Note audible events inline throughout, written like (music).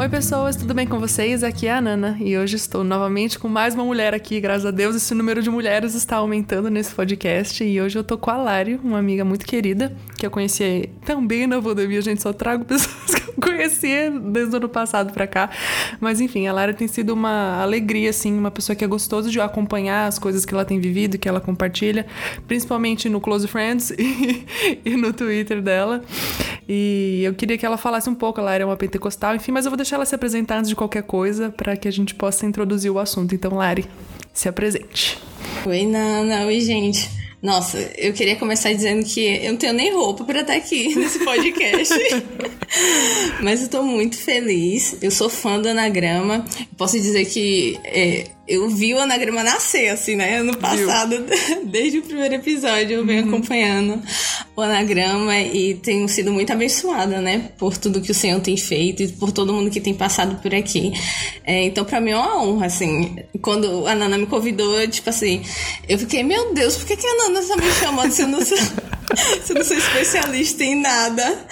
Oi, pessoas, tudo bem com vocês? Aqui é a Nana e hoje estou novamente com mais uma mulher aqui. Graças a Deus, esse número de mulheres está aumentando nesse podcast. E hoje eu tô com a Lari, uma amiga muito querida, que eu conheci também na Vodemia. Gente, só trago (laughs) pessoas que eu conheci desde o ano passado pra cá. Mas enfim, a Lari tem sido uma alegria, assim, uma pessoa que é gostoso de acompanhar as coisas que ela tem vivido, que ela compartilha, principalmente no Close Friends e, (laughs) e no Twitter dela. E eu queria que ela falasse um pouco, ela era uma pentecostal, enfim, mas eu vou deixar ela se apresentar antes de qualquer coisa para que a gente possa introduzir o assunto. Então, Lari, se apresente. Oi, Nana. Oi, gente. Nossa, eu queria começar dizendo que eu não tenho nem roupa para estar aqui (laughs) nesse podcast. (laughs) Mas eu tô muito feliz. Eu sou fã do Anagrama. Posso dizer que é, eu vi o Anagrama nascer, assim, né? Ano passado, Viu? (laughs) desde o primeiro episódio, eu venho uhum. acompanhando o Anagrama e tenho sido muito abençoada, né? Por tudo que o Senhor tem feito e por todo mundo que tem passado por aqui. É, então, para mim é uma honra, assim. Quando a Nana me convidou, tipo assim, eu fiquei, meu Deus, por que, que a Nana está me chamando se eu não sou, (laughs) se eu não sou especialista em nada?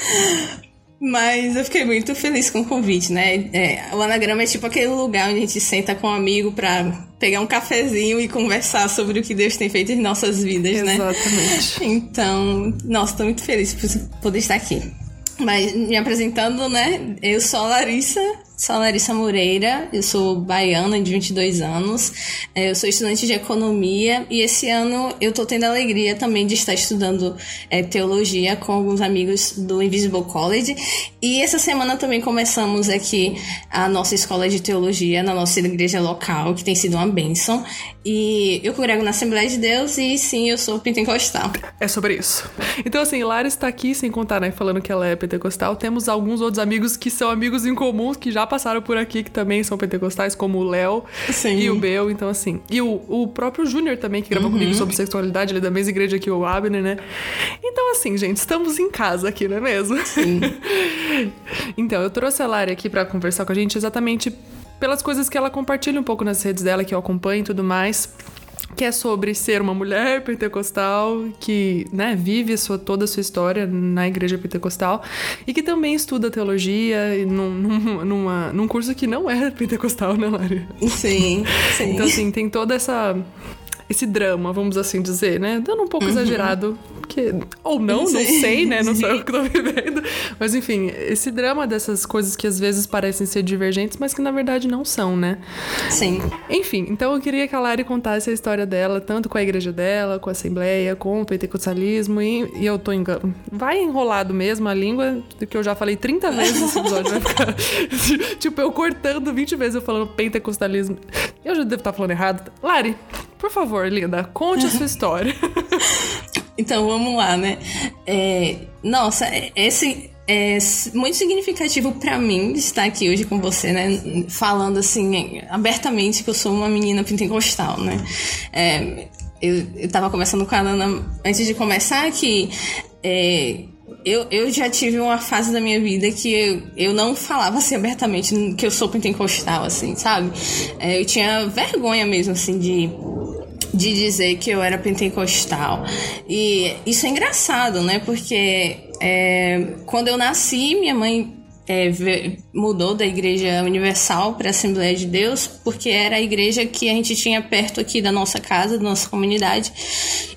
Mas eu fiquei muito feliz com o convite, né? É, o anagrama é tipo aquele lugar onde a gente senta com um amigo pra pegar um cafezinho e conversar sobre o que Deus tem feito em nossas vidas, né? Exatamente. (laughs) Então, nossa, tô muito feliz por poder estar aqui. Mas me apresentando, né? Eu sou a Larissa, Sou Larissa Moreira, eu sou baiana de 22 anos, é, eu sou estudante de economia e esse ano eu tô tendo a alegria também de estar estudando é, teologia com alguns amigos do Invisible College e essa semana também começamos aqui a nossa escola de teologia na nossa igreja local, que tem sido uma bênção e eu congrego na Assembleia de Deus e sim, eu sou pentecostal. É sobre isso. Então assim, Lara está aqui, sem contar, né, falando que ela é pentecostal, temos alguns outros amigos que são amigos em comuns que já passaram por aqui que também são pentecostais, como o Léo e o Bel, então assim. E o, o próprio Júnior também, que gravou uhum. comigo sobre sexualidade, ele é da mesma igreja que o Abner, né? Então, assim, gente, estamos em casa aqui, não é mesmo? Sim. (laughs) então, eu trouxe a Lari aqui para conversar com a gente exatamente pelas coisas que ela compartilha um pouco nas redes dela, que eu acompanho e tudo mais que é sobre ser uma mulher pentecostal que né, vive sua, toda a sua história na igreja pentecostal e que também estuda teologia num, (laughs) num, numa, num curso que não é (laughs) pentecostal, né, Lari? Sim, sim. Então, assim, tem toda essa esse drama, vamos assim dizer, né? Dando um pouco uhum. exagerado, que, ou não, Sim. não sei, né? Não sou eu que tô (laughs) vivendo. Mas enfim, esse drama dessas coisas que às vezes parecem ser divergentes, mas que na verdade não são, né? Sim. Enfim, então eu queria que a Lari contasse a história dela, tanto com a igreja dela, com a assembleia, com o pentecostalismo, e, e eu tô engan... Vai enrolado mesmo a língua, que eu já falei 30 vezes nesse episódio, vai ficar. (laughs) tipo, eu cortando 20 vezes eu falando pentecostalismo. Eu já devo estar falando errado. Lari, por favor, linda, conte a sua (laughs) história. então vamos lá, né? É, nossa, esse é muito significativo para mim estar aqui hoje com você, né? Falando assim abertamente que eu sou uma menina pentecostal, né? É, eu, eu tava conversando com a Ana antes de começar que é, eu, eu já tive uma fase da minha vida que eu, eu não falava assim abertamente que eu sou pentecostal, assim, sabe? É, eu tinha vergonha mesmo, assim, de de dizer que eu era pentecostal. E isso é engraçado, né? Porque é, quando eu nasci, minha mãe é, mudou da Igreja Universal para a Assembleia de Deus, porque era a igreja que a gente tinha perto aqui da nossa casa, da nossa comunidade.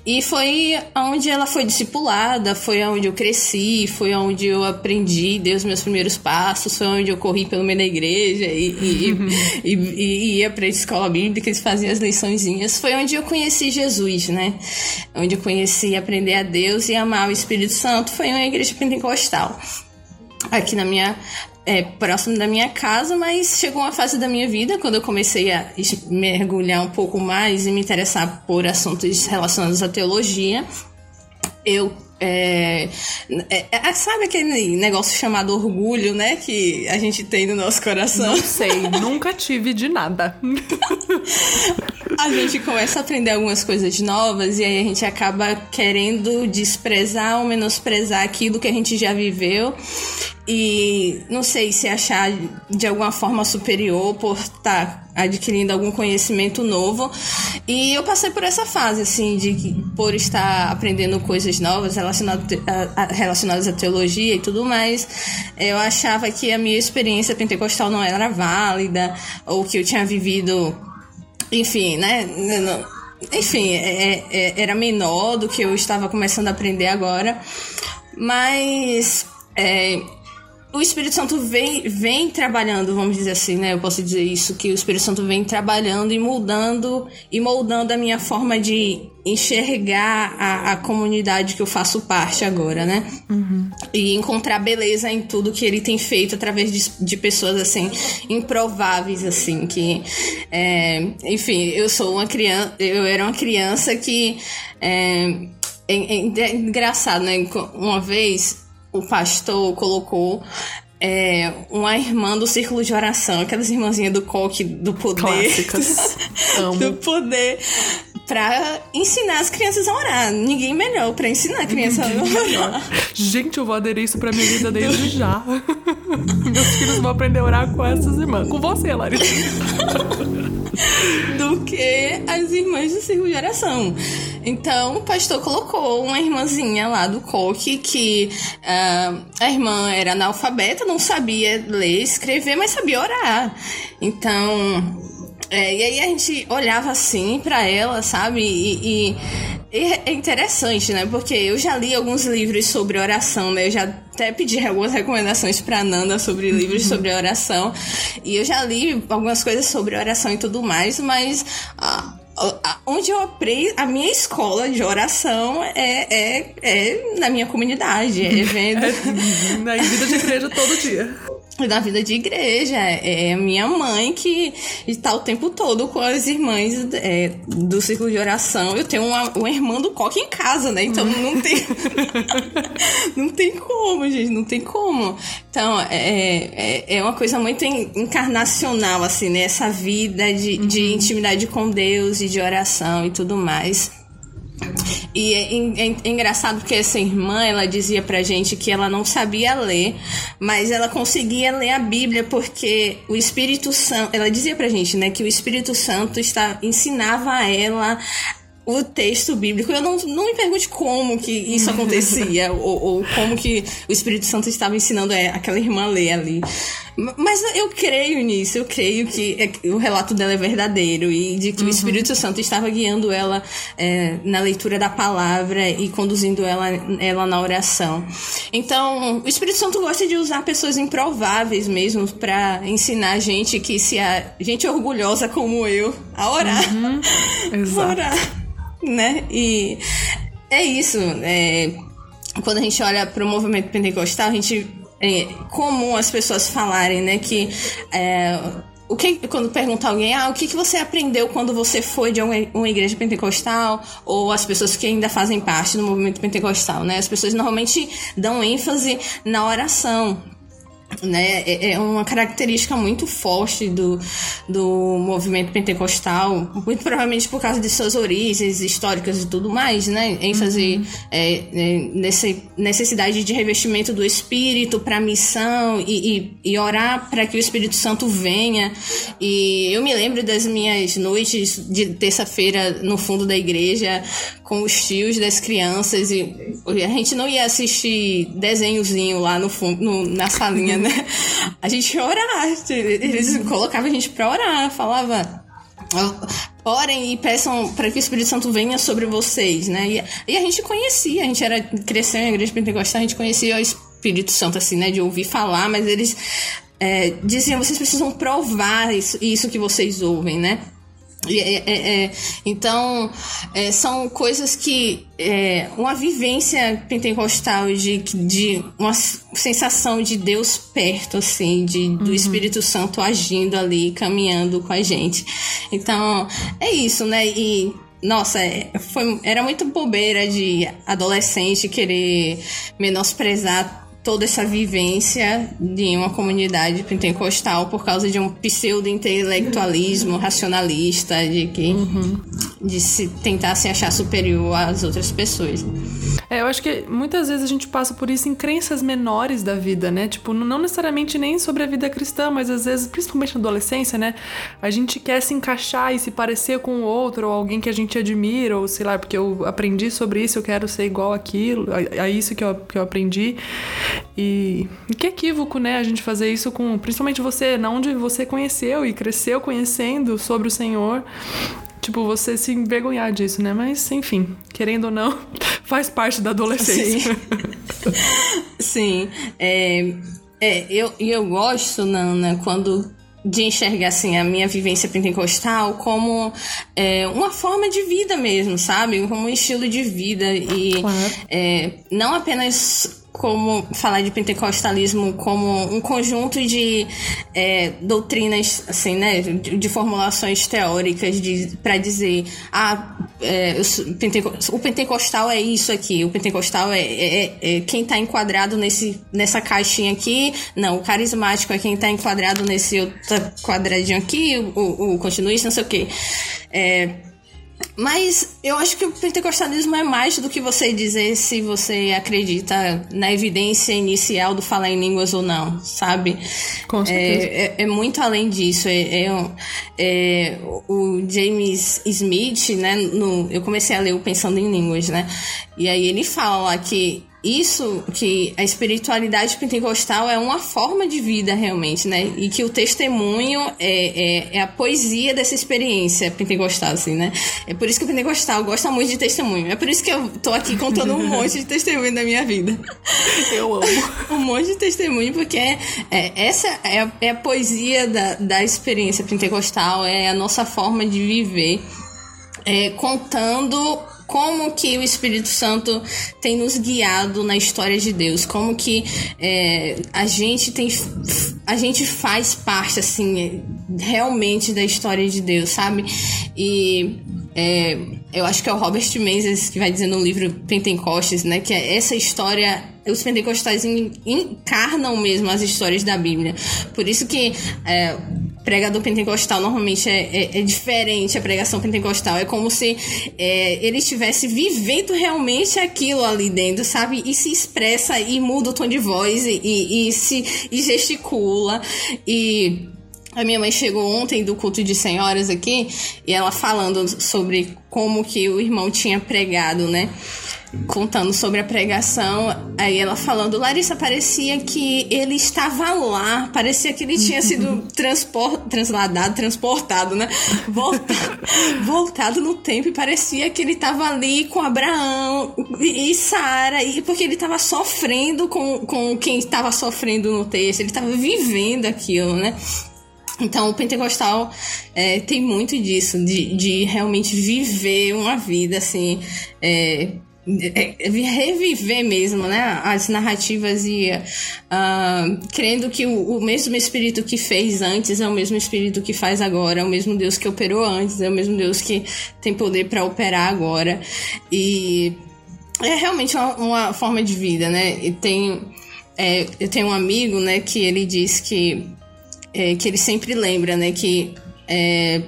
E foi onde ela foi discipulada, foi onde eu cresci, foi onde eu aprendi, dei os meus primeiros passos, foi onde eu corri pelo meio da igreja e, e, e, e ia para a escola bíblica, eles faziam as liçõezinhas. Foi onde eu conheci Jesus, né? Onde eu conheci aprender a Deus e amar o Espírito Santo, foi uma igreja pentecostal aqui na minha é, próximo da minha casa, mas chegou uma fase da minha vida quando eu comecei a mergulhar um pouco mais e me interessar por assuntos relacionados à teologia. Eu é, é, é, sabe aquele negócio chamado orgulho, né? Que a gente tem no nosso coração? Não sei, nunca tive de nada. a gente começa a aprender algumas coisas novas e aí a gente acaba querendo desprezar ou menosprezar aquilo que a gente já viveu. E não sei se achar de alguma forma superior por estar tá adquirindo algum conhecimento novo. E eu passei por essa fase, assim, de por estar aprendendo coisas novas relacionadas a, à teologia e tudo mais. Eu achava que a minha experiência pentecostal não era válida, ou que eu tinha vivido, enfim, né? Enfim, é, é, era menor do que eu estava começando a aprender agora. Mas. É, o Espírito Santo vem, vem trabalhando, vamos dizer assim, né? Eu posso dizer isso, que o Espírito Santo vem trabalhando e moldando e moldando a minha forma de enxergar a, a comunidade que eu faço parte agora, né? Uhum. E encontrar beleza em tudo que ele tem feito através de, de pessoas, assim, improváveis, assim, que... É, enfim, eu sou uma criança... Eu era uma criança que... É, é, é engraçado, né? Uma vez o pastor colocou é, uma irmã do círculo de oração, aquelas irmãzinhas do coque do poder. Clássicas. (laughs) do poder. Pra ensinar as crianças a orar. Ninguém melhor pra ensinar a criança Ninguém a orar. Gente, eu vou aderir isso pra minha vida desde já. (laughs) Meus filhos vão aprender a orar com essas irmãs. Com você, Larissa. (laughs) (laughs) do que as irmãs de oração. Então, o pastor colocou uma irmãzinha lá do coque que uh, a irmã era analfabeta, não sabia ler escrever, mas sabia orar. Então, é, e aí a gente olhava assim para ela, sabe? E, e, é interessante, né? Porque eu já li alguns livros sobre oração, né? Eu já até pedi algumas recomendações pra Nanda sobre livros sobre oração. E eu já li algumas coisas sobre oração e tudo mais, mas. Ah, onde eu aprendi a minha escola de oração é, é, é na minha comunidade, é (laughs) vendo é, na vida de igreja todo dia na vida de igreja. É minha mãe que está o tempo todo com as irmãs é, do círculo de oração. Eu tenho uma, uma irmã do coque em casa, né? Então não tem. (laughs) não tem como, gente, não tem como. Então, é, é, é uma coisa muito encarnacional, assim, né? Essa vida de, de uhum. intimidade com Deus e de oração e tudo mais. E é, é, é, engraçado porque essa irmã, ela dizia pra gente que ela não sabia ler, mas ela conseguia ler a Bíblia porque o Espírito Santo, ela dizia pra gente, né, que o Espírito Santo está, ensinava a ela o texto bíblico. Eu não, não me pergunte como que isso (laughs) acontecia, ou, ou, como que o Espírito Santo estava ensinando aquela irmã a ler ali. Mas eu creio nisso, eu creio que é, o relato dela é verdadeiro e de que uhum. o Espírito Santo estava guiando ela é, na leitura da palavra e conduzindo ela, ela na oração. Então, o Espírito Santo gosta de usar pessoas improváveis mesmo para ensinar a gente que se a gente orgulhosa como eu a orar. Uhum. (laughs) Exato. orar né? E é isso. É, quando a gente olha para o movimento pentecostal, a gente é comum as pessoas falarem, né, que é, o que quando pergunta alguém, ah, o que, que você aprendeu quando você foi de uma, igreja pentecostal ou as pessoas que ainda fazem parte do movimento pentecostal, né? As pessoas normalmente dão ênfase na oração, né, é, é uma característica muito forte do, do movimento pentecostal, muito provavelmente por causa de suas origens históricas e tudo mais, né? ênfase uhum. é, é, nessa necessidade de revestimento do Espírito para a missão e, e, e orar para que o Espírito Santo venha. E eu me lembro das minhas noites de terça-feira no fundo da igreja com os tios das crianças e a gente não ia assistir desenhozinho lá no fundo, no, na salinha, né? A gente ia orar. Eles colocavam a gente pra orar, falava. Orem e peçam para que o Espírito Santo venha sobre vocês, né? E, e, a gente conhecia, a gente era cresceu em igreja pentecostal, a gente conhecia o Espírito Santo, assim, né? De ouvir falar, mas eles é, diziam: vocês precisam provar isso, isso que vocês ouvem, né? É, é, é, então, é, são coisas que. É, uma vivência pentecostal de, de uma sensação de Deus perto, assim, de, do uhum. Espírito Santo agindo ali, caminhando com a gente. Então, é isso, né? E nossa, foi, era muito bobeira de adolescente querer menosprezar toda essa vivência de uma comunidade pentecostal por causa de um pseudo-intelectualismo racionalista, de que uhum. de se tentar se achar superior às outras pessoas. É, eu acho que muitas vezes a gente passa por isso em crenças menores da vida, né? Tipo, não necessariamente nem sobre a vida cristã, mas às vezes, principalmente na adolescência, né? A gente quer se encaixar e se parecer com o outro, ou alguém que a gente admira, ou sei lá, porque eu aprendi sobre isso, eu quero ser igual aquilo, a, a isso que eu, que eu aprendi. E, e que equívoco, né? A gente fazer isso com, principalmente você, na onde você conheceu e cresceu conhecendo sobre o Senhor tipo, você se envergonhar disso, né? Mas, enfim, querendo ou não, (laughs) faz parte da adolescência. Sim. (laughs) Sim. É, é, eu, eu gosto, Nana, quando de enxergar assim a minha vivência pentecostal como é, uma forma de vida mesmo, sabe? Como um estilo de vida e claro. é, não apenas como falar de pentecostalismo como um conjunto de é, doutrinas, assim, né, de, de formulações teóricas para dizer, ah, é, o pentecostal é isso aqui, o pentecostal é, é, é, é quem está enquadrado nesse, nessa caixinha aqui, não, o carismático é quem está enquadrado nesse outro quadradinho aqui, o, o, o continuista, não sei o quê. É, mas eu acho que o pentecostalismo é mais do que você dizer se você acredita na evidência inicial do falar em línguas ou não, sabe? Com certeza. É, é, é muito além disso. É, é, é, o James Smith, né? No, eu comecei a ler o Pensando em Línguas, né? E aí ele fala que isso que a espiritualidade pentecostal é uma forma de vida realmente, né? E que o testemunho é, é, é, a poesia dessa experiência pentecostal, assim, né? É por isso que o pentecostal gosta muito de testemunho. É por isso que eu tô aqui contando um monte de testemunho da minha vida. (laughs) Eu amo. (laughs) um monte de testemunho, porque é, é essa é a, é a poesia da, da experiência pentecostal, é a nossa forma de viver. É, contando como que o Espírito Santo tem nos guiado na história de Deus, como que é, a gente tem a gente faz parte assim realmente da história de Deus, sabe? E é, eu acho que é o Robert Menzies que vai dizer no livro Pentecostes, né, que é essa história os pentecostais encarnam mesmo as histórias da Bíblia. Por isso que é, pregador pentecostal normalmente é, é, é, diferente a pregação pentecostal. É como se é, ele estivesse vivendo realmente aquilo ali dentro, sabe? E se expressa e muda o tom de voz e, e, e se e gesticula. E a minha mãe chegou ontem do culto de senhoras aqui e ela falando sobre como que o irmão tinha pregado, né? Contando sobre a pregação, aí ela falando, Larissa, parecia que ele estava lá, parecia que ele tinha sido (laughs) transpor, transladado, transportado, né? Voltado, (laughs) voltado no tempo e parecia que ele estava ali com Abraão e, Sara, e porque ele estava sofrendo com, com quem estava sofrendo no texto, ele estava vivendo aquilo, né? Então, o pentecostal é, tem muito disso, de, de realmente viver uma vida assim. É reviver mesmo, né, as narrativas e uh, crendo que o, o, mesmo Espírito que fez antes é o mesmo Espírito que faz agora, é o mesmo Deus que operou antes, é o mesmo Deus que tem poder para operar agora e é realmente uma, uma, forma de vida, né? E tem, é, eu tenho um amigo, né, que ele diz que é, que ele sempre lembra, né, que é,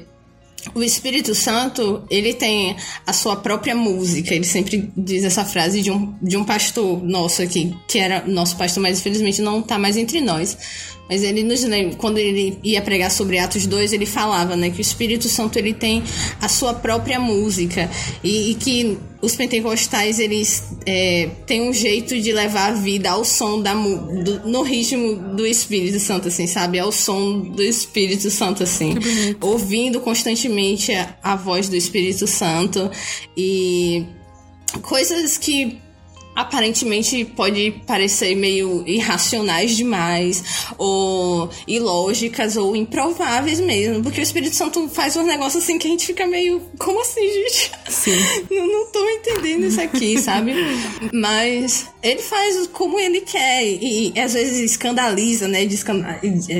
o Espírito Santo, ele tem a sua própria música. Ele sempre diz essa frase de um, de um pastor nosso aqui, que era nosso pastor, mas infelizmente não está mais entre nós. Mas ele nos lembra, quando ele ia pregar sobre Atos 2, ele falava, né, que o Espírito Santo ele tem a sua própria música. E, e que os pentecostais eles é, têm um jeito de levar a vida ao som da do, no ritmo do Espírito Santo, assim, sabe? Ao som do Espírito Santo, assim, ouvindo constantemente a, a voz do Espírito Santo. E coisas que aparentemente pode parecer meio irracionais demais, ou ilógicas, ou improváveis mesmo, porque o Espírito Santo faz uns negócios assim que a gente fica meio, como assim, gente? Sim. (laughs) não, não tô entendendo isso aqui, sabe? Mas ele faz como ele quer, e, e às vezes escandaliza, né? De,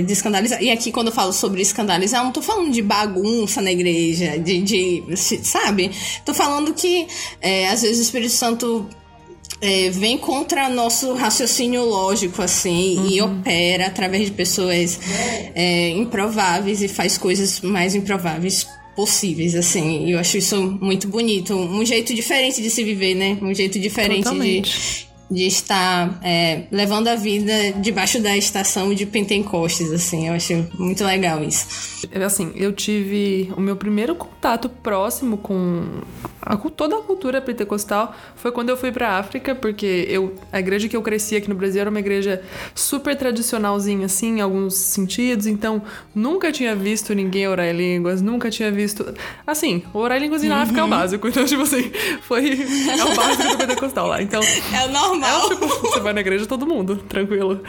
de escandalizar. E aqui, quando eu falo sobre escandalizar, eu não tô falando de bagunça na igreja, de, de sabe? Tô falando que é, às vezes o Espírito Santo é, vem contra nosso raciocínio lógico, assim, uhum. e opera através de pessoas é, improváveis e faz coisas mais improváveis possíveis, assim. Eu acho isso muito bonito. Um jeito diferente de se viver, né? Um jeito diferente de, de estar é, levando a vida debaixo da estação de Pentecostes, assim. Eu acho muito legal isso. Assim, eu tive o meu primeiro contato próximo com a, toda a cultura pentecostal foi quando eu fui para África, porque eu a igreja que eu cresci aqui no Brasil era uma igreja super tradicionalzinha assim, em alguns sentidos, então nunca tinha visto ninguém orar em línguas, nunca tinha visto assim, orar em línguas uhum. na África é o básico, então tipo assim, foi é o básico do pentecostal lá. Então, é o normal. É, tipo, você vai na igreja todo mundo, tranquilo.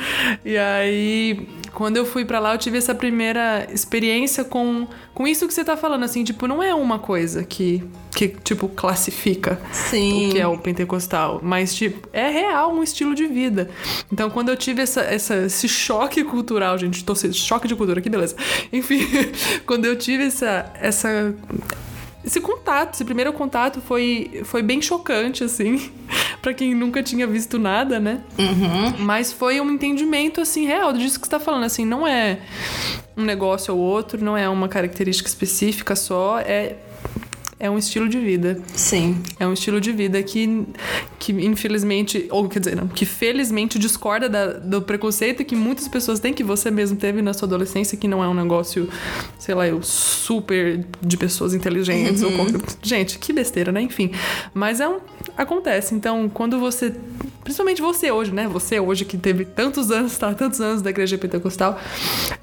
E aí quando eu fui para lá, eu tive essa primeira experiência com, com isso que você tá falando, assim, tipo, não é uma coisa que, que tipo, classifica Sim. o que é o pentecostal, mas, tipo, é real um estilo de vida. Então, quando eu tive essa, essa, esse choque cultural, gente, tô choque de cultura, que beleza. Enfim, (laughs) quando eu tive essa, essa esse contato, esse primeiro contato foi, foi bem chocante, assim, para quem nunca tinha visto nada, né? Uhum. Mas foi um entendimento, assim, real disso que você tá falando, assim, não é um negócio ou outro, não é uma característica específica só, é é um estilo de vida. Sim. É um estilo de vida que, que infelizmente, ou quer dizer, não, que felizmente discorda da, do preconceito que muitas pessoas têm, que você mesmo teve na sua adolescência, que não é um negócio, sei lá, eu, super de pessoas inteligentes. Uhum. Ou, gente, que besteira, né? Enfim. Mas é um, acontece. Então, quando você. Principalmente você hoje, né? Você hoje que teve tantos anos, tá? Tantos anos da igreja pentecostal.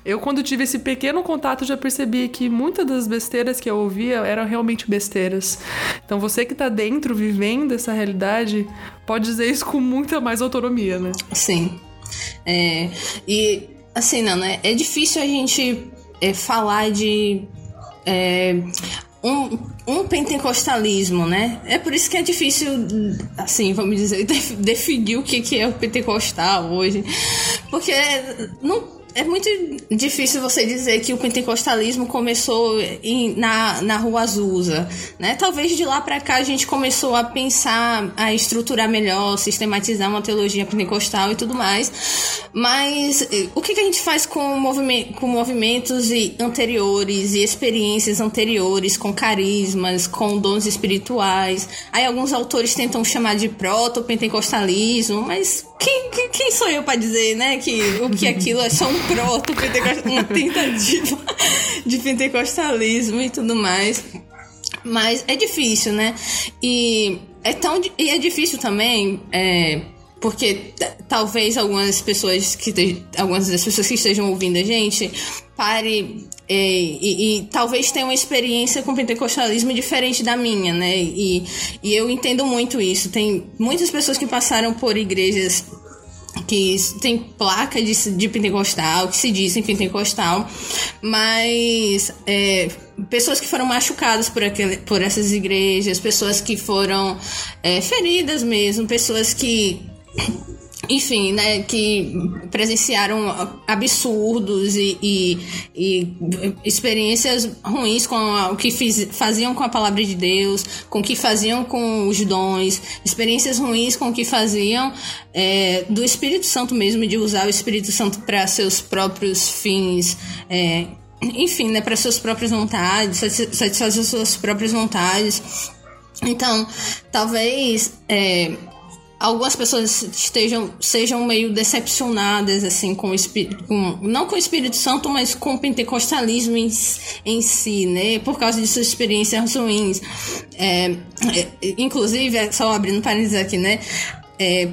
Eu, quando tive esse pequeno contato, já percebi que muitas das besteiras que eu ouvia eram realmente besteiras. Então você que tá dentro, vivendo essa realidade, pode dizer isso com muita mais autonomia, né? Sim. É, e assim, né? É difícil a gente é, falar de. É, um, um pentecostalismo, né? É por isso que é difícil, assim, vamos dizer, (laughs) definir o que, é o pentecostal hoje. Porque não é muito difícil você dizer que o pentecostalismo começou em, na, na Rua Azusa, né? Talvez de lá para cá a gente começou a pensar, a estruturar melhor, sistematizar uma teologia pentecostal e tudo mais. Mas eh, o que, que a gente faz com, movimento, com movimentos anteriores e experiências anteriores, com carismas, com dons espirituais? Aí alguns autores tentam chamar de proto-pentecostalismo, mas quem, quem, sou eu para dizer, né, que o que aquilo é só um proto uma tentativa (laughs) de pentecostalismo e tudo mais. Mas é difícil, né? E é tão e é difícil também, é, porque talvez algumas pessoas que algumas das pessoas que estejam ouvindo a gente pare é, e, e, talvez tenha uma experiência com pentecostalismo diferente da minha, né? E, e eu entendo muito isso. Tem muitas pessoas que passaram por igrejas que tem placa de, de pentecostal, que se dizem pentecostal, mas é, pessoas que foram machucadas por, aquele, por essas igrejas, pessoas que foram é, feridas mesmo, pessoas que enfim, né, que presenciaram absurdos e, e, e experiências ruins com a, o que fiz, faziam com a palavra de Deus, com o que faziam com os dons, experiências ruins com o que faziam é, do Espírito Santo mesmo, de usar o Espírito Santo para seus próprios fins. É, enfim, né, para suas próprias vontades, satisfazer suas próprias vontades. Então, talvez é, algumas pessoas estejam sejam meio decepcionadas assim com o espírito com, não com o Espírito Santo mas com o pentecostalismo em, em si né? Por causa de suas experiências ruins. É, é, inclusive é, só abrindo parênteses aqui né? É,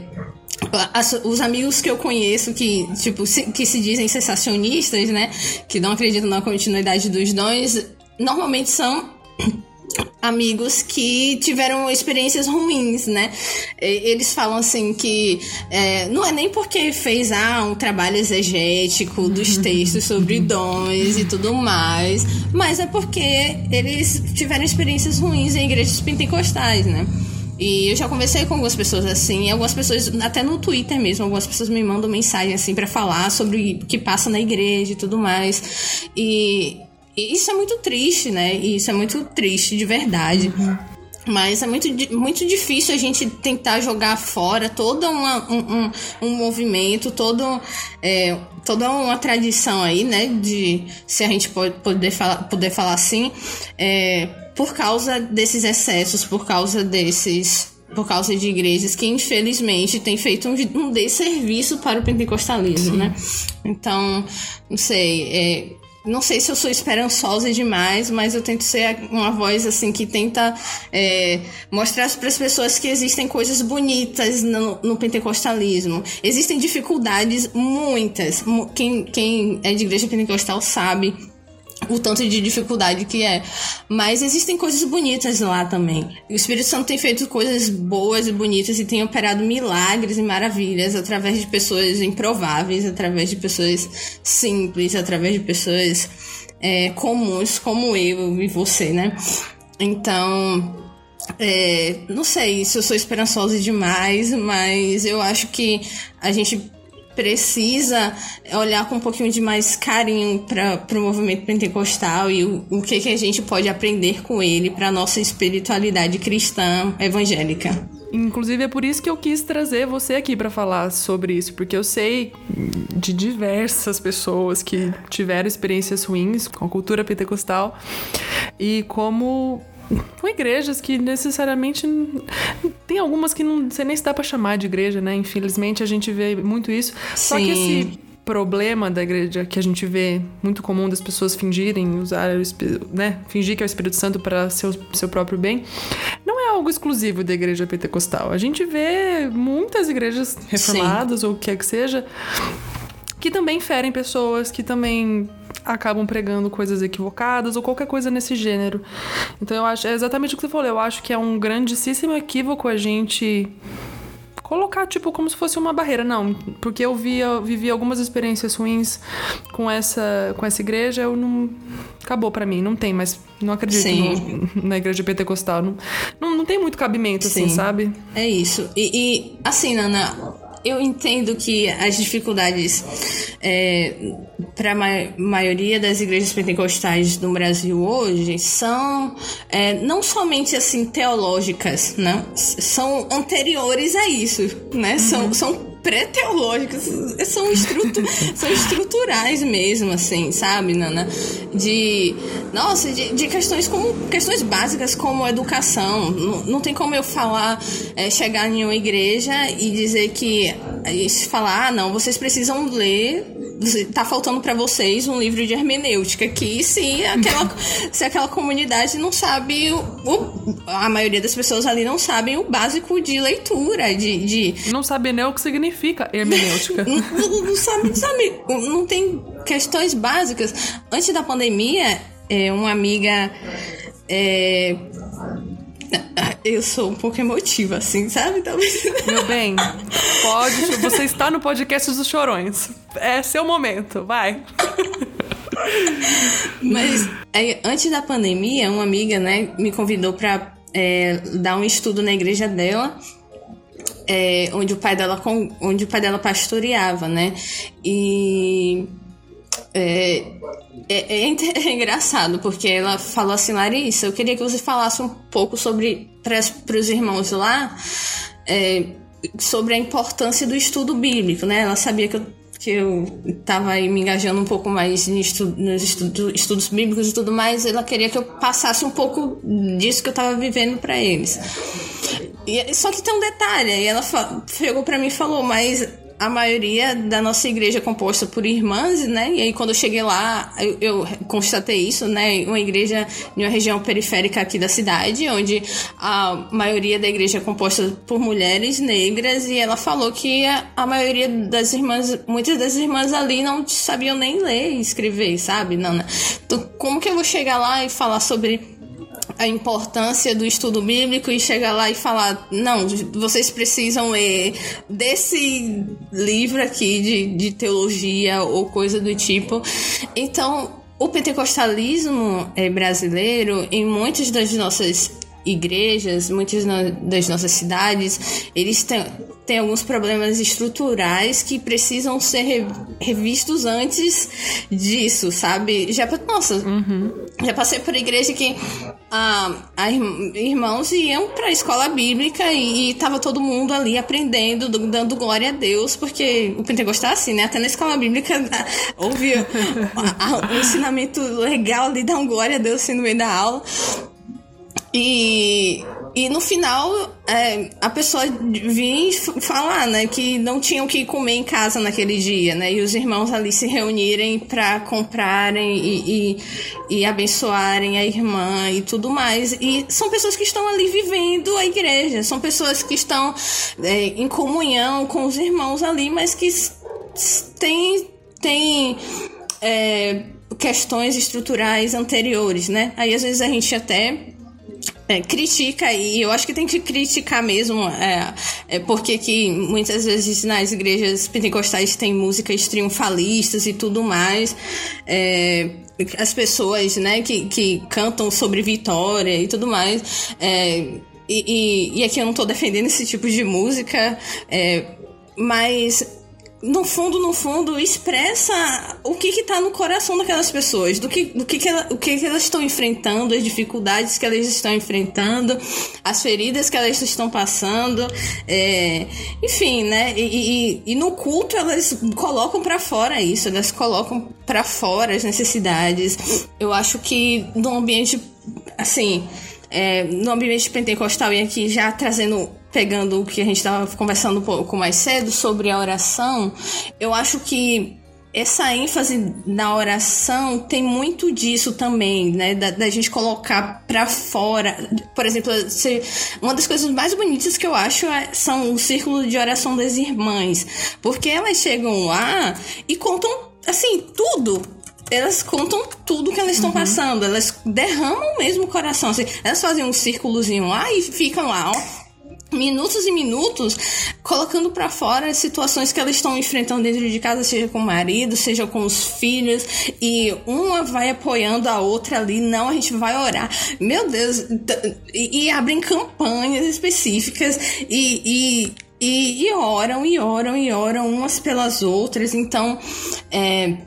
as, os amigos que eu conheço que, tipo, se, que se dizem sensacionistas, né? Que não acreditam na continuidade dos dons, normalmente são amigos que tiveram experiências ruins, né? Eles falam assim que é, não é nem porque fez ah, um trabalho exegético dos uhum. textos sobre dons e tudo mais, mas é porque eles tiveram experiências ruins em igrejas pentecostais, né? E eu já conversei com algumas pessoas assim, algumas pessoas, até no Twitter mesmo, algumas pessoas me mandam mensagem assim para falar sobre o que passa na igreja e tudo mais. E isso é muito triste, né? E isso é muito triste de verdade. Uhum. Mas é muito, muito difícil a gente tentar jogar fora todo uma, um, um, um, movimento, todo, é, toda uma tradição aí, né? De se a gente pode poder falar, poder falar assim, é, por causa desses excessos, por causa desses por causa de igrejas que infelizmente têm feito um, um desserviço para o pentecostalismo, Sim. né? Então, não sei, é, não sei se eu sou esperançosa demais, mas eu tento ser uma voz assim que tenta é, mostrar para as pessoas que existem coisas bonitas no, no, pentecostalismo. Existem dificuldades muitas. Quem, quem é de igreja pentecostal sabe o tanto de dificuldade que é. Mas existem coisas bonitas lá também. O Espírito Santo tem feito coisas boas e bonitas e tem operado milagres e maravilhas através de pessoas improváveis, através de pessoas simples, através de pessoas é, comuns como eu e você, né? Então. É, não sei se eu sou esperançosa demais, mas eu acho que a gente precisa olhar com um pouquinho de mais carinho para o movimento pentecostal e o, o que, que a gente pode aprender com ele para nossa espiritualidade cristã evangélica. Inclusive é por isso que eu quis trazer você aqui para falar sobre isso, porque eu sei de diversas pessoas que tiveram experiências ruins com a cultura pentecostal e como com igrejas que necessariamente tem algumas que não sei nem se dá para chamar de igreja, né? Infelizmente a gente vê muito isso. Sim. Só que esse problema da igreja que a gente vê muito comum das pessoas fingirem usar né, fingir que é o Espírito Santo para seu seu próprio bem, não é algo exclusivo da igreja pentecostal. A gente vê muitas igrejas reformadas Sim. ou o que quer que seja que também ferem pessoas, que também acabam pregando coisas equivocadas ou qualquer coisa nesse gênero. Então eu acho, é exatamente o que você falou, eu acho que é um grandíssimo equívoco a gente colocar tipo como se fosse uma barreira, não, porque eu vi, eu vivi algumas experiências ruins com essa com essa igreja, eu não acabou para mim, não tem, mas não acredito no, na igreja pentecostal, não, não, não tem muito cabimento assim, Sim. assim, sabe? É isso. E, e assim, Nana, eu entendo que as dificuldades é, para a ma maioria das igrejas pentecostais no Brasil hoje são é, não somente assim teológicas, né? São anteriores a isso, né? Uhum. São, são pré-teológicas, são, estrutu são estruturais mesmo, assim, sabe, Nana? De, nossa, de, de questões como, questões básicas como educação. Não, não tem como eu falar, é, chegar em uma igreja e dizer que, falar, ah, não, vocês precisam ler tá faltando para vocês um livro de hermenêutica que se aquela (laughs) se aquela comunidade não sabe o, o, a maioria das pessoas ali não sabem o básico de leitura de, de... não sabe nem o que significa hermenêutica. (laughs) Não, não, não, sabe sabe não tem questões básicas. Antes da pandemia é, uma amiga é, eu sou um pouco emotiva, assim, sabe? Talvez. Meu bem, pode. Você está no podcast dos chorões. É seu momento, vai. Mas aí, antes da pandemia, uma amiga, né, me convidou para é, dar um estudo na igreja dela. É, onde o pai dela onde o pai dela pastoreava, né? E é, é, é, (laughs) é, engraçado, porque ela falou assim, Larissa, eu queria que você falasse um pouco sobre, para os irmãos lá, é, sobre a importância do estudo bíblico, né? Ela sabia que eu, que eu tava aí me engajando um pouco mais estudo, nos estudo, estudos bíblicos e tudo mais, ela queria que eu passasse um pouco disso que eu tava vivendo para eles. E, só que tem um detalhe, e ela chegou para mim e falou, mas a maioria da nossa igreja é composta por irmãs, né? E aí quando eu cheguei lá, eu, eu, constatei isso, né? Uma igreja em uma região periférica aqui da cidade, onde a maioria da igreja é composta por mulheres negras, e ela falou que a, a maioria das irmãs, muitas das irmãs ali não sabiam nem ler e escrever, sabe? Não, né? Então, como que eu vou chegar lá e falar sobre a importância do estudo bíblico e chegar lá e falar: não, vocês precisam ler desse livro aqui de, de teologia ou coisa do tipo. Então, o pentecostalismo é, brasileiro, em muitas das nossas igrejas, muitas das nossas cidades, eles têm, têm alguns problemas estruturais que precisam ser revistos antes disso, sabe? Já, nossa, uhum. já passei por igreja que a, a irmãos iam para a escola bíblica e, estava todo mundo ali aprendendo, dando glória a Deus, porque o pentecostal é assim, né? Até na escola bíblica (laughs) houve um ensinamento legal ali, dar um glória a Deus assim, no meio da aula. E, e no final, é, a pessoa vinha falar, né, que não tinham o que comer em casa naquele dia, né, e os irmãos ali se reunirem para comprarem e, e, e, abençoarem a irmã e tudo mais. E são pessoas que estão ali vivendo a igreja, são pessoas que estão é, em comunhão com os irmãos ali, mas que têm. têm é, questões estruturais anteriores, né? Aí às vezes a gente até é, critica, e eu acho que tem que criticar mesmo, é, é porque que muitas vezes nas igrejas pentecostais tem músicas triunfalistas e tudo mais. É, as pessoas, né, que, que cantam sobre vitória e tudo mais. É, e, e, e, aqui eu não estou defendendo esse tipo de música, é, mas no fundo, no fundo, expressa o que está no coração daquelas pessoas, do que, do que, que, ela, o que, que elas estão enfrentando, as dificuldades que elas estão enfrentando, as feridas que elas estão passando, é, enfim, né? E, e, e, no culto elas colocam para fora isso, elas colocam para fora as necessidades. Eu acho que no ambiente, assim, é, no ambiente pentecostal e aqui já trazendo pegando o que a gente estava conversando um pouco mais cedo sobre a oração, eu acho que essa ênfase na oração tem muito disso também, né? Da, da gente colocar para fora. Por exemplo, se, uma das coisas mais bonitas que eu acho é, são o círculo de oração das irmãs. Porque elas chegam lá e contam, assim, tudo elas contam tudo que elas estão uhum. passando. Elas derramam mesmo o coração. Assim, elas fazem um círculozinho lá e ficam lá, ó minutos e minutos colocando para fora situações que elas estão enfrentando dentro de casa, seja com o marido, seja com os filhos, e uma vai apoiando a outra ali, não, a gente vai orar. Meu Deus, e, e abrem campanhas específicas e, e e, e, oram, e oram, e oram umas pelas outras. Então, é,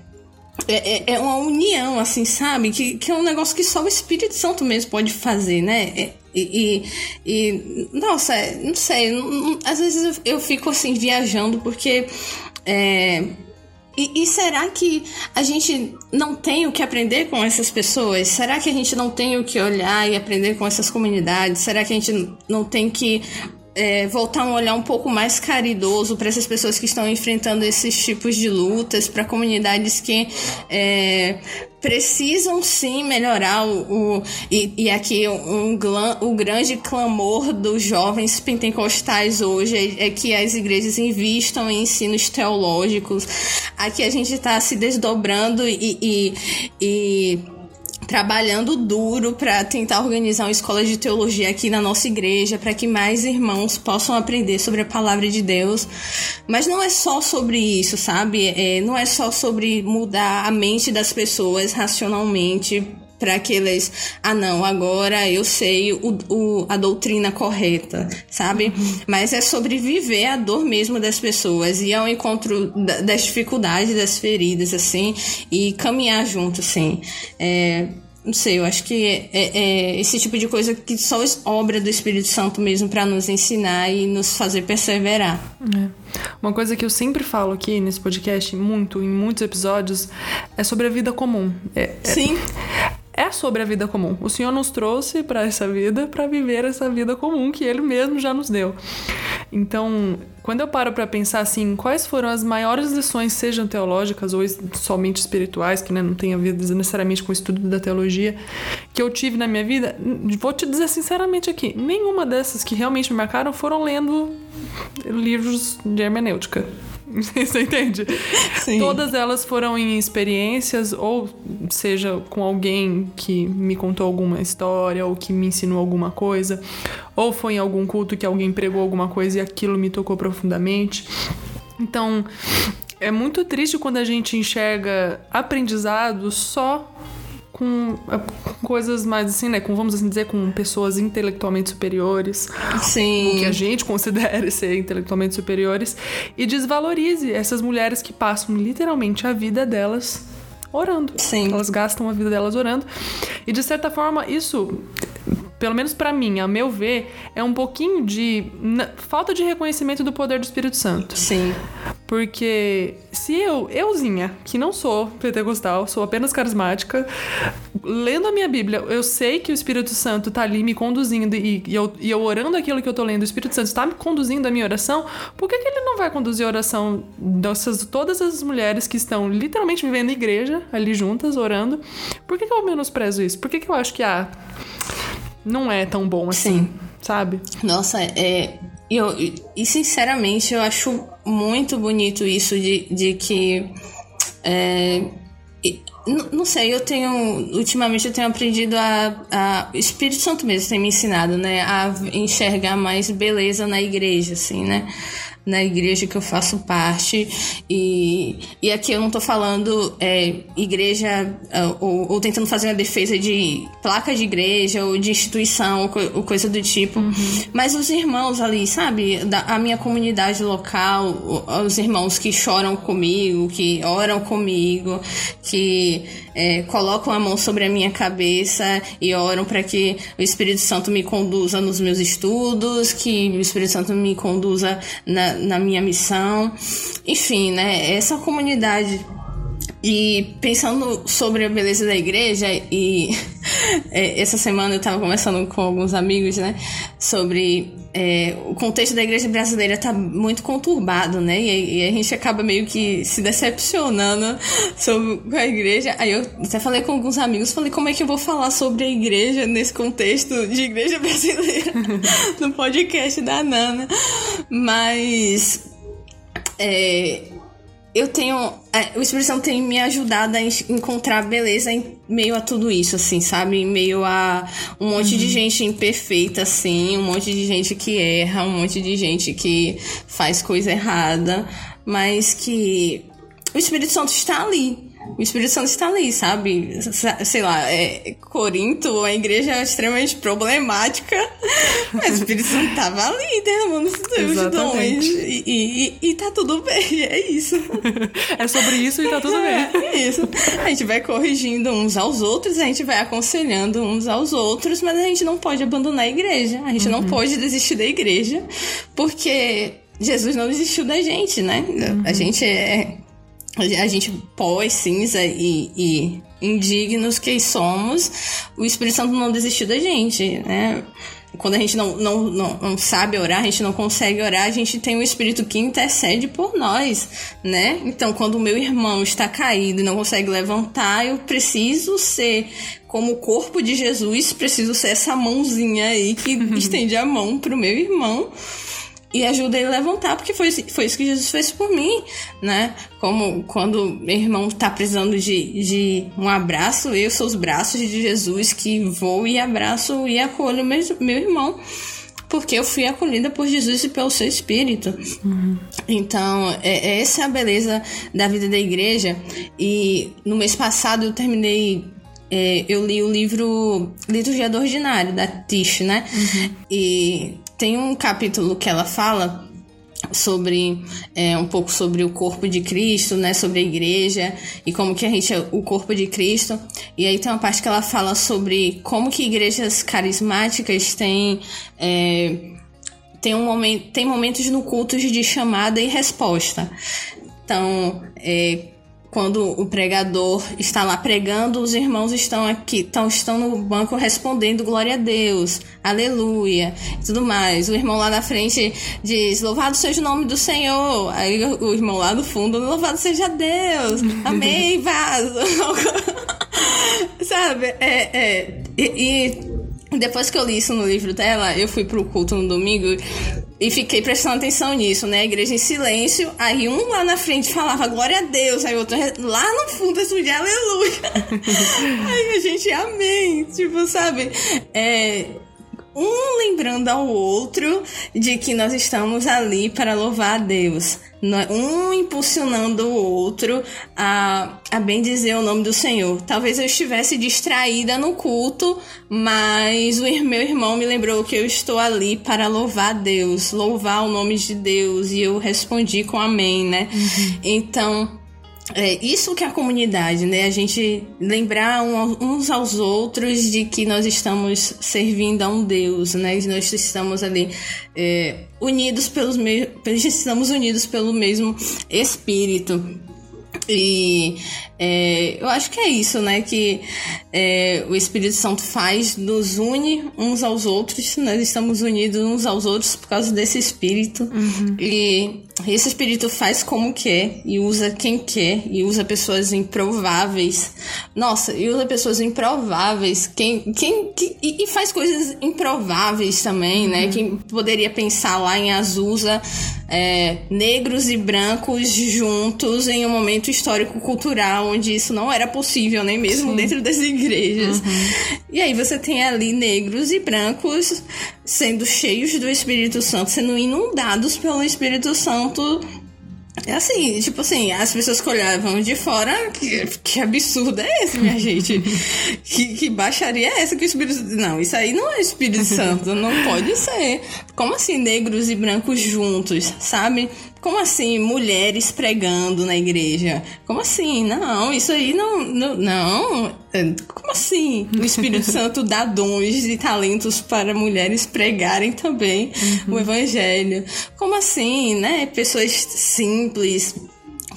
é, é, é, uma união, assim, sabe? Que, que é um negócio que só o Espírito Santo mesmo pode fazer, né? É, e, e, e nossa, não sei, não, às vezes eu, eu, fico assim viajando porque. É, e, e, será que a gente não tem o que aprender com essas pessoas? Será que a gente não tem o que olhar e aprender com essas comunidades? Será que a gente não tem que é, voltar um olhar um pouco mais caridoso para essas pessoas que estão enfrentando esses tipos de lutas, para comunidades que é, precisam sim melhorar o, o e, e, aqui um, o grande clamor dos jovens pentecostais hoje é, é, que as igrejas invistam em ensinos teológicos. Aqui a gente está se desdobrando e, e, e trabalhando duro para tentar organizar uma escola de teologia aqui na nossa igreja, para que mais irmãos possam aprender sobre a palavra de Deus. Mas não é só sobre isso, sabe? É, não é só sobre mudar a mente das pessoas racionalmente para que eles, ah não, agora eu sei o, o, a doutrina correta, sabe? Uhum. Mas é sobre viver a dor mesmo das pessoas e ao encontro das dificuldades, das feridas, assim, e caminhar junto, assim. É, não sei, eu acho que é, é, é, esse tipo de coisa que só é obra do Espírito Santo mesmo para nos ensinar e nos fazer perseverar. É. Uma coisa que eu sempre falo aqui nesse podcast, muito, em muitos episódios, é sobre a vida comum. É, é Sim é sobre a vida comum. O Senhor nos trouxe para essa vida para viver essa vida comum que Ele mesmo já nos deu. Então, quando eu paro para pensar assim, quais foram as maiores lições, sejam teológicas ou somente espirituais, que né, não tem a ver necessariamente com o estudo da teologia, que eu tive na minha vida, vou te dizer sinceramente aqui, nenhuma dessas que realmente me marcaram foram lendo livros de hermenêutica. (laughs) Você entende? Sim. Todas elas foram em experiências, ou seja, com alguém que me contou alguma história, ou que me ensinou alguma coisa, ou foi em algum culto que alguém pregou alguma coisa e aquilo me tocou profundamente. Então, é muito triste quando a gente enxerga aprendizado só com, é, com, coisas mais assim, né? Com, vamos assim dizer, com pessoas intelectualmente superiores. Sim. O que a gente (laughs) considera ser intelectualmente superiores. E desvalorize essas mulheres que passam literalmente a vida delas orando. Sim. Elas gastam a vida delas orando. E de certa forma, isso pelo menos para mim, a meu ver, é um pouquinho de falta de reconhecimento do poder do Espírito Santo. Sim. Porque se eu, euzinha, que não sou pentecostal, sou apenas carismática, lendo a minha Bíblia, eu sei que o Espírito Santo tá ali me conduzindo e, e, eu, e eu orando aquilo que eu tô lendo, o Espírito Santo está me conduzindo a minha oração, por que, que ele não vai conduzir a oração dessas todas as mulheres que estão literalmente vivendo em igreja, ali juntas, orando? Por que, que eu menosprezo isso? Por que, que eu acho que, ah, não é tão bom assim? Sim. Sabe? Nossa, é. Eu, e sinceramente, eu acho muito bonito isso de, de que. É, não sei, eu tenho. Ultimamente eu tenho aprendido a, a. O Espírito Santo mesmo tem me ensinado, né? A enxergar mais beleza na igreja, assim, né? Na igreja que eu faço parte. E, e aqui eu não tô falando é, igreja é, ou, ou, tentando fazer uma defesa de placa de igreja ou de instituição ou, co ou coisa do tipo. Uhum. Mas os irmãos ali, sabe? Da, a minha comunidade local, os irmãos que choram comigo, que oram comigo, que é, colocam a mão sobre a minha cabeça e oram para que o Espírito Santo me conduza nos meus estudos, que o Espírito Santo me conduza na, na minha missão. Enfim, né? Essa comunidade e pensando sobre a beleza da igreja, e (laughs) é, essa semana eu estava conversando com alguns amigos, né, sobre é, o contexto da igreja brasileira tá muito conturbado, né, e, e, a gente acaba meio que se decepcionando sobre a igreja. Aí eu até falei com alguns amigos, falei como é que eu vou falar sobre a igreja nesse contexto de igreja (laughs) brasileira no podcast da Nana, mas é, eu tenho. É, o Espírito Santo tem me ajudado a encontrar beleza em meio a tudo isso, assim, sabe? Em meio a um monte uhum. de gente imperfeita, assim, um monte de gente que erra, um monte de gente que faz coisa errada, mas que o Espírito Santo está ali o Espírito Santo está ali, sabe? Sei lá, é, Corinto, a igreja é extremamente problemática, (laughs) mas o Espírito Santo estava ali, derramando os dons. E, e, e, tá tudo bem, (laughs) é isso. é sobre isso e tá tudo é, bem. É isso. A gente vai corrigindo uns aos outros, a gente vai aconselhando uns aos outros, mas a gente não pode abandonar a igreja. A gente uhum. não pode desistir da igreja, porque Jesus não desistiu da gente, né? Uhum. A gente é a gente pós cinza e, e indignos que somos, o Espírito Santo não desistiu da gente, né? Quando a gente não, não, não, não, sabe orar, a gente não consegue orar, a gente tem um Espírito que intercede por nós, né? Então, quando o meu irmão está caído e não consegue levantar, eu preciso ser, como o corpo de Jesus, preciso ser essa mãozinha aí que estende a mão para o meu irmão e ajuda ele a levantar, porque foi, foi isso que Jesus fez por mim, né? Como quando meu irmão tá precisando de, de um abraço, eu sou os braços de Jesus que vou e abraço e acolho meu, meu irmão. Porque eu fui acolhida por Jesus e pelo seu Espírito. Uhum. Então, é, é, essa é a beleza da vida da igreja. E no mês passado eu terminei é, eu li o livro Liturgia do Ordinário, da Tish, né? Uhum. E tem um capítulo que ela fala sobre é, um pouco sobre o corpo de Cristo, né, sobre a igreja e como que a gente é o corpo de Cristo. E aí tem uma parte que ela fala sobre como que igrejas carismáticas têm é, tem um momento tem momentos no culto de chamada e resposta. Então, é, quando o pregador está lá pregando, os irmãos estão aqui, estão, estão no banco respondendo glória a Deus, aleluia, e tudo mais. O irmão lá na frente diz, louvado seja o nome do Senhor. Aí o irmão lá no fundo, louvado seja Deus, (laughs) amém, vaso. (laughs) Sabe? É, é, e, e depois que eu li isso no livro dela, eu fui pro culto no domingo e fiquei prestando atenção nisso, né? A igreja em silêncio. Aí um lá na frente falava glória a Deus. Aí o outro lá no fundo respondia aleluia. (laughs) aí a gente, amém. Tipo, sabe? É, um lembrando ao outro de que nós estamos ali para louvar a Deus. Um impulsionando o outro a, a bem dizer o nome do Senhor. Talvez eu estivesse distraída no culto, mas o meu irmão me lembrou que eu estou ali para louvar a Deus, louvar o nome de Deus, e eu respondi com amém, né? Uhum. Então é isso que é a comunidade, né? A gente lembrar uns aos outros de que nós estamos servindo a um Deus, né? Nós estamos ali é, unidos pelos mesmos, estamos unidos pelo mesmo Espírito. E é, eu acho que é isso, né? Que é, o Espírito Santo faz, nos une uns aos outros, nós estamos unidos uns aos outros por causa desse Espírito. Uhum. E esse Espírito faz como quer, e usa quem quer, e usa pessoas improváveis. Nossa, e usa pessoas improváveis, quem, quem, que, e, e, faz coisas improváveis também, né? uhum. né? Quem poderia pensar lá em Azusa é, negros e brancos juntos em um momento histórico-cultural onde isso não era possível, nem mesmo Sim. dentro das igrejas. Uhum. E aí você tem ali negros e brancos sendo cheios do Espírito Santo, sendo inundados pelo Espírito Santo é assim, tipo assim, as pessoas que olhavam de fora, que, que absurdo é esse, minha gente? (laughs) que, que baixaria é essa que o Espírito Não, isso aí não é Espírito Santo, não pode ser. Como assim, negros e brancos juntos, sabe? Como assim, mulheres pregando na igreja? Como assim? Não, isso aí não. Não. não. Como assim? O Espírito (laughs) Santo dá dons e talentos para mulheres pregarem também uhum. o evangelho. Como assim, né? Pessoas simples,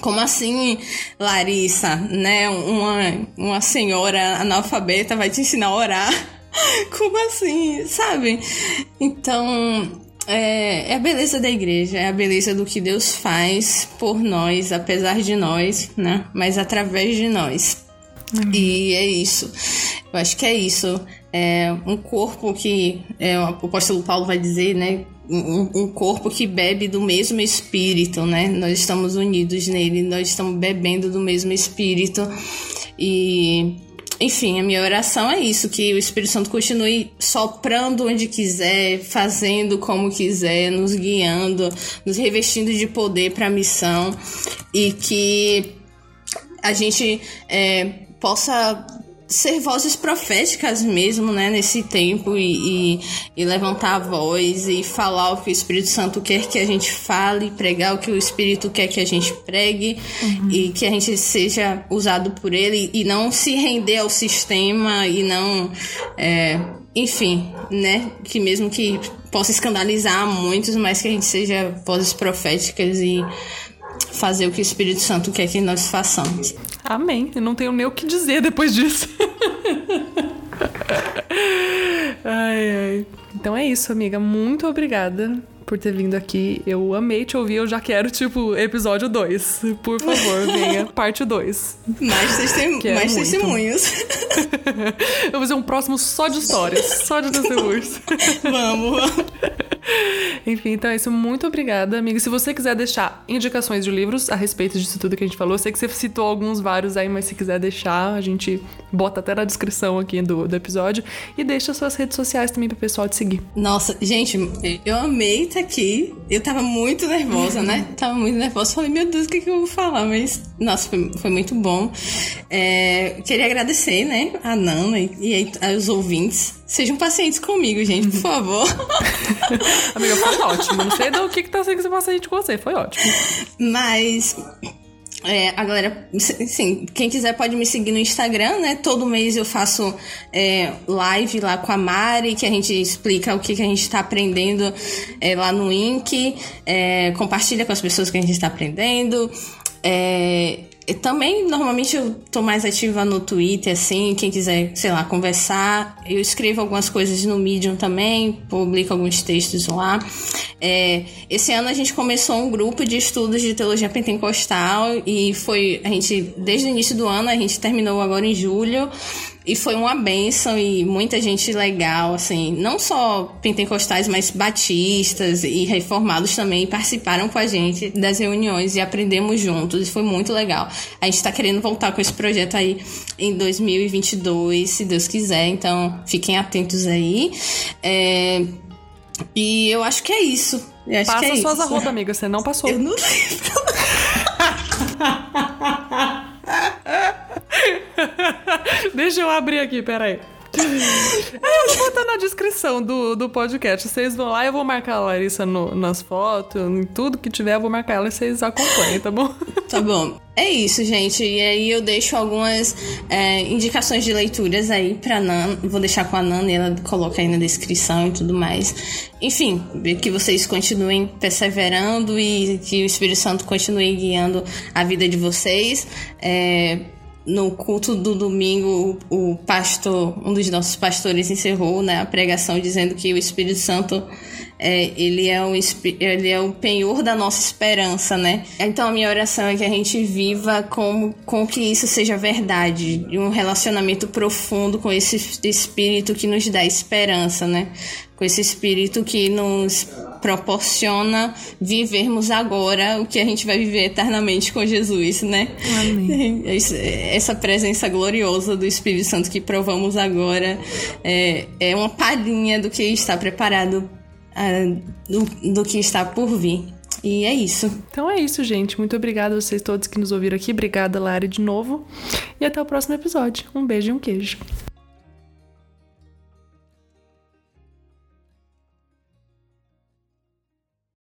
como assim, Larissa, né? Uma, uma senhora analfabeta vai te ensinar a orar? (laughs) Como assim, sabe? Então, é, é, a beleza da igreja, é a beleza do que Deus faz por nós, apesar de nós, né? Mas através de nós. Uhum. E é isso. Eu acho que é isso. É um corpo que é, o apóstolo Paulo vai dizer, né? Um, um, corpo que bebe do mesmo espírito, né? Nós estamos unidos nele, nós estamos bebendo do mesmo espírito. E enfim, a minha oração é isso: que o Espírito Santo continue soprando onde quiser, fazendo como quiser, nos guiando, nos revestindo de poder para a missão e que a gente é, possa ser vozes proféticas mesmo, né, nesse tempo e, e, e, levantar a voz e falar o que o Espírito Santo quer que a gente fale, pregar o que o Espírito quer que a gente pregue uhum. e que a gente seja usado por ele e não se render ao sistema e não, é, enfim, né, que mesmo que possa escandalizar muitos, mas que a gente seja vozes proféticas e fazer o que o Espírito Santo quer que nós façamos. Amém. Eu não tenho nem o que dizer depois disso. (laughs) ai, ai. Então é isso, amiga. Muito obrigada por ter vindo aqui. Eu amei te ouvir. Eu já quero, tipo, episódio 2. Por favor, (laughs) venha. Parte 2. Mais, testemun mais testemunhos. (laughs) Eu vou fazer um próximo só de histórias. Só de testemunhos. (laughs) vamos, vamos. Enfim, então é isso. Muito obrigada, amiga. Se você quiser deixar indicações de livros a respeito disso tudo que a gente falou, eu sei que você citou alguns vários aí, mas se quiser deixar, a gente bota até na descrição aqui do, do episódio. E deixa suas redes sociais também pro pessoal te seguir. Nossa, gente, eu amei aqui. Eu tava muito nervosa, né? Tava muito nervosa. Falei, meu Deus, o que, que eu vou falar? Mas, nossa, foi, foi muito bom. É, queria agradecer, né, a Nana e, e aos ouvintes Sejam pacientes comigo, gente, por favor. (laughs) Amiga, foi ótimo. Não sei do que, que tá sendo paciente com você, foi ótimo. Mas. É, a galera, sim, quem quiser pode me seguir no Instagram, né? Todo mês eu faço é, live lá com a Mari, que a gente explica o que, que a gente está aprendendo é, lá no Inc. É, compartilha com as pessoas que a gente está aprendendo. É, também, normalmente, eu tô mais ativa no Twitter, assim, quem quiser, sei lá, conversar. Eu escrevo algumas coisas no Medium também, publico alguns textos lá. É, esse ano a gente começou um grupo de estudos de teologia pentecostal e foi, a gente, desde o início do ano, a gente terminou agora em julho. E foi uma benção e muita gente legal, assim, não só pentecostais, mas batistas e reformados também participaram com a gente das reuniões e aprendemos juntos e foi muito legal. A gente tá querendo voltar com esse projeto aí em 2022, se Deus quiser, então fiquem atentos aí. É... E eu acho que é isso. Eu acho Passa que é suas isso. arroba, amiga, você não passou. Eu não lembro. (laughs) (laughs) Deixa eu abrir aqui, peraí. eu vou botar na descrição do, do podcast. Vocês vão lá, eu vou marcar a Larissa no, nas fotos, em tudo que tiver, eu vou marcar ela e vocês acompanhem, tá bom? (laughs) Tá bom. É isso, gente. E aí eu deixo algumas é, indicações de leituras aí pra Nan. Vou deixar com a Nan e ela coloca aí na descrição e tudo mais. Enfim, que vocês continuem perseverando e que o Espírito Santo continue guiando a vida de vocês. É, no culto do domingo, o pastor, um dos nossos pastores encerrou né, a pregação dizendo que o Espírito Santo é, ele, é o, ele é o penhor da nossa esperança, né? Então a minha oração é que a gente viva com, com que isso seja verdade, um relacionamento profundo com esse Espírito que nos dá esperança, né? Com esse Espírito que nos proporciona vivermos agora o que a gente vai viver eternamente com Jesus, né? Amém. (laughs) Essa presença gloriosa do Espírito Santo que provamos agora é, é uma palhinha do que está preparado uh, do, do que está por vir. E é isso. Então é isso, gente. Muito obrigada a vocês todos que nos ouviram aqui. Obrigada, Lari, de novo. E até o próximo episódio. Um beijo e um queijo.